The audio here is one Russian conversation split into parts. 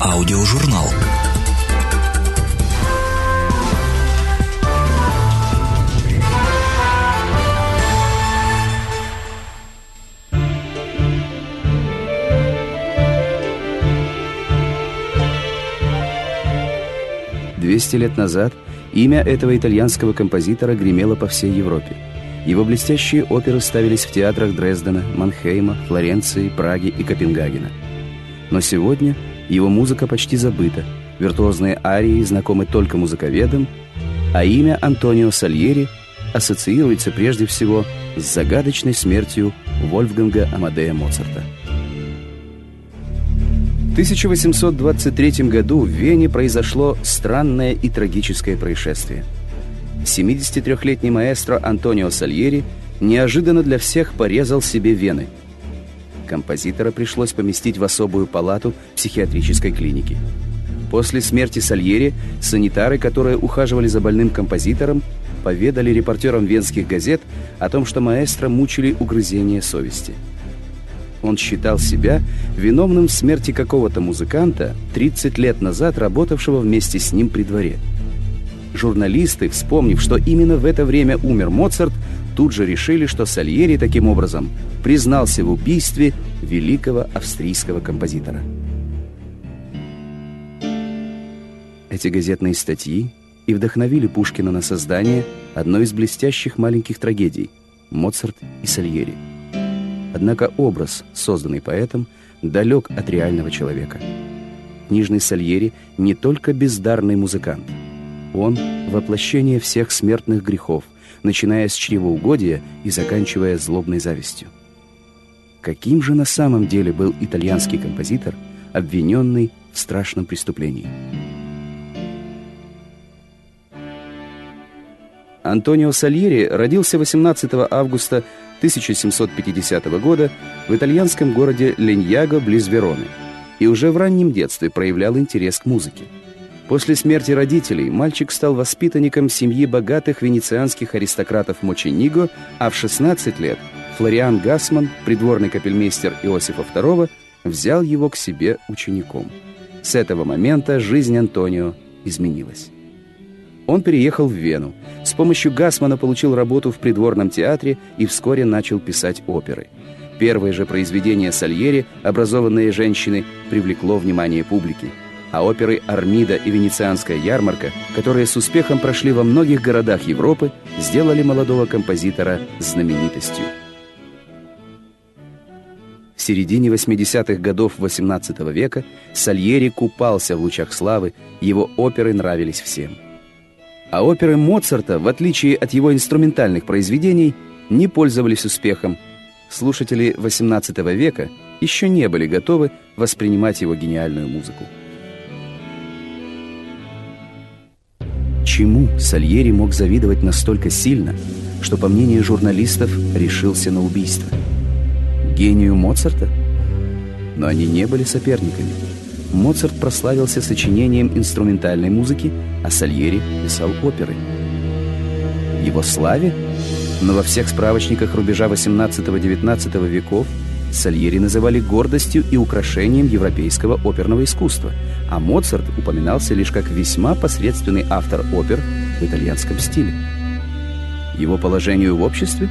Аудиожурнал. Двести лет назад имя этого итальянского композитора гремело по всей Европе. Его блестящие оперы ставились в театрах Дрездена, Манхейма, Флоренции, Праги и Копенгагена. Но сегодня его музыка почти забыта, виртуозные арии знакомы только музыковедам, а имя Антонио Сальери ассоциируется прежде всего с загадочной смертью Вольфганга Амадея Моцарта. В 1823 году в Вене произошло странное и трагическое происшествие. 73-летний маэстро Антонио Сальери неожиданно для всех порезал себе вены – Композитора пришлось поместить в особую палату психиатрической клиники. После смерти Сальери санитары, которые ухаживали за больным композитором, поведали репортерам венских газет о том, что маэстро мучили угрызения совести. Он считал себя виновным в смерти какого-то музыканта, 30 лет назад работавшего вместе с ним при дворе. Журналисты, вспомнив, что именно в это время умер Моцарт, тут же решили, что Сальери таким образом признался в убийстве великого австрийского композитора. Эти газетные статьи и вдохновили Пушкина на создание одной из блестящих маленьких трагедий «Моцарт и Сальери». Однако образ, созданный поэтом, далек от реального человека. Книжный Сальери не только бездарный музыкант. Он — воплощение всех смертных грехов — начиная с чревоугодия и заканчивая злобной завистью. Каким же на самом деле был итальянский композитор, обвиненный в страшном преступлении? Антонио Сальери родился 18 августа 1750 года в итальянском городе Леньяго близ Вероны и уже в раннем детстве проявлял интерес к музыке. После смерти родителей мальчик стал воспитанником семьи богатых венецианских аристократов Мочениго, а в 16 лет Флориан Гасман, придворный капельмейстер Иосифа II, взял его к себе учеником. С этого момента жизнь Антонио изменилась. Он переехал в Вену. С помощью Гасмана получил работу в придворном театре и вскоре начал писать оперы. Первое же произведение Сальери «Образованные женщины» привлекло внимание публики – а оперы «Армида» и «Венецианская ярмарка», которые с успехом прошли во многих городах Европы, сделали молодого композитора знаменитостью. В середине 80-х годов XVIII века Сальери купался в лучах славы, его оперы нравились всем. А оперы Моцарта, в отличие от его инструментальных произведений, не пользовались успехом. Слушатели XVIII века еще не были готовы воспринимать его гениальную музыку. Чему Сальери мог завидовать настолько сильно, что, по мнению журналистов, решился на убийство? Гению Моцарта? Но они не были соперниками. Моцарт прославился сочинением инструментальной музыки, а Сальери писал оперы. Его славе? Но во всех справочниках рубежа 18-19 веков Сальери называли гордостью и украшением европейского оперного искусства, а Моцарт упоминался лишь как весьма посредственный автор опер в итальянском стиле. Его положению в обществе?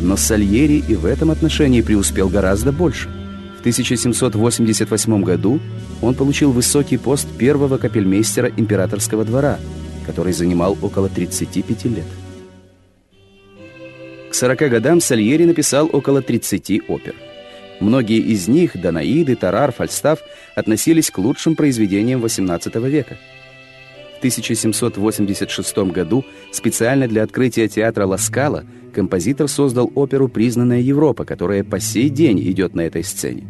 Но Сальери и в этом отношении преуспел гораздо больше. В 1788 году он получил высокий пост первого капельмейстера императорского двора, который занимал около 35 лет. К 40 годам Сальери написал около 30 опер – Многие из них, Данаиды, Тарар, Фальстаф, относились к лучшим произведениям XVIII века. В 1786 году специально для открытия театра Ласкала композитор создал оперу «Признанная Европа», которая по сей день идет на этой сцене.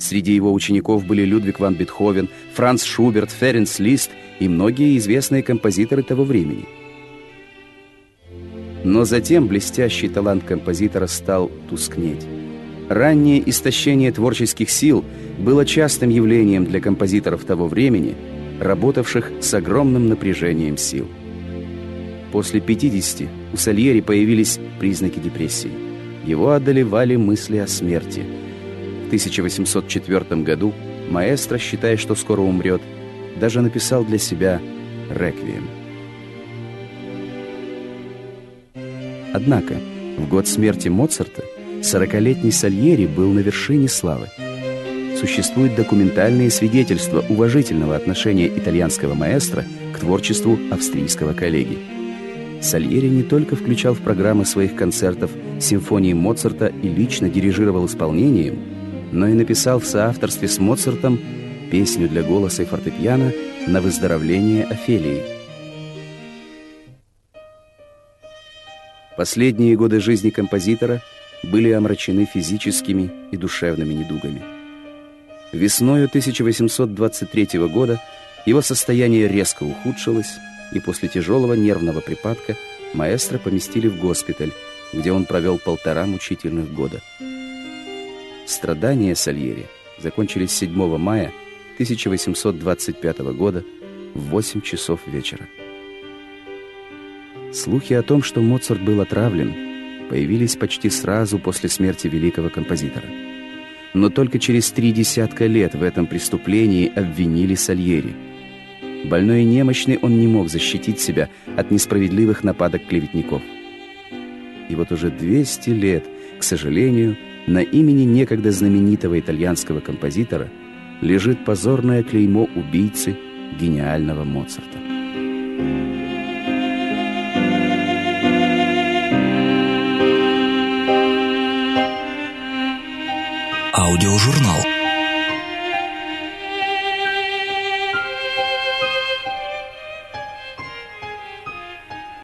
Среди его учеников были Людвиг ван Бетховен, Франц Шуберт, Ференс Лист и многие известные композиторы того времени. Но затем блестящий талант композитора стал тускнеть. Раннее истощение творческих сил было частым явлением для композиторов того времени, работавших с огромным напряжением сил. После 50 у Сальери появились признаки депрессии. Его одолевали мысли о смерти. В 1804 году маэстро, считая, что скоро умрет, даже написал для себя «Реквием». Однако, в год смерти Моцарта 40-летний Сальери был на вершине славы. Существуют документальные свидетельства уважительного отношения итальянского маэстро к творчеству австрийского коллеги. Сальери не только включал в программы своих концертов симфонии Моцарта и лично дирижировал исполнением, но и написал в соавторстве с Моцартом песню для голоса и фортепиано на выздоровление Офелии – Последние годы жизни композитора были омрачены физическими и душевными недугами. Весною 1823 года его состояние резко ухудшилось, и после тяжелого нервного припадка маэстро поместили в госпиталь, где он провел полтора мучительных года. Страдания Сальери закончились 7 мая 1825 года в 8 часов вечера. Слухи о том, что Моцарт был отравлен, появились почти сразу после смерти великого композитора. Но только через три десятка лет в этом преступлении обвинили Сальери. Больной и немощный он не мог защитить себя от несправедливых нападок клеветников. И вот уже 200 лет, к сожалению, на имени некогда знаменитого итальянского композитора лежит позорное клеймо убийцы гениального Моцарта. Аудиожурнал.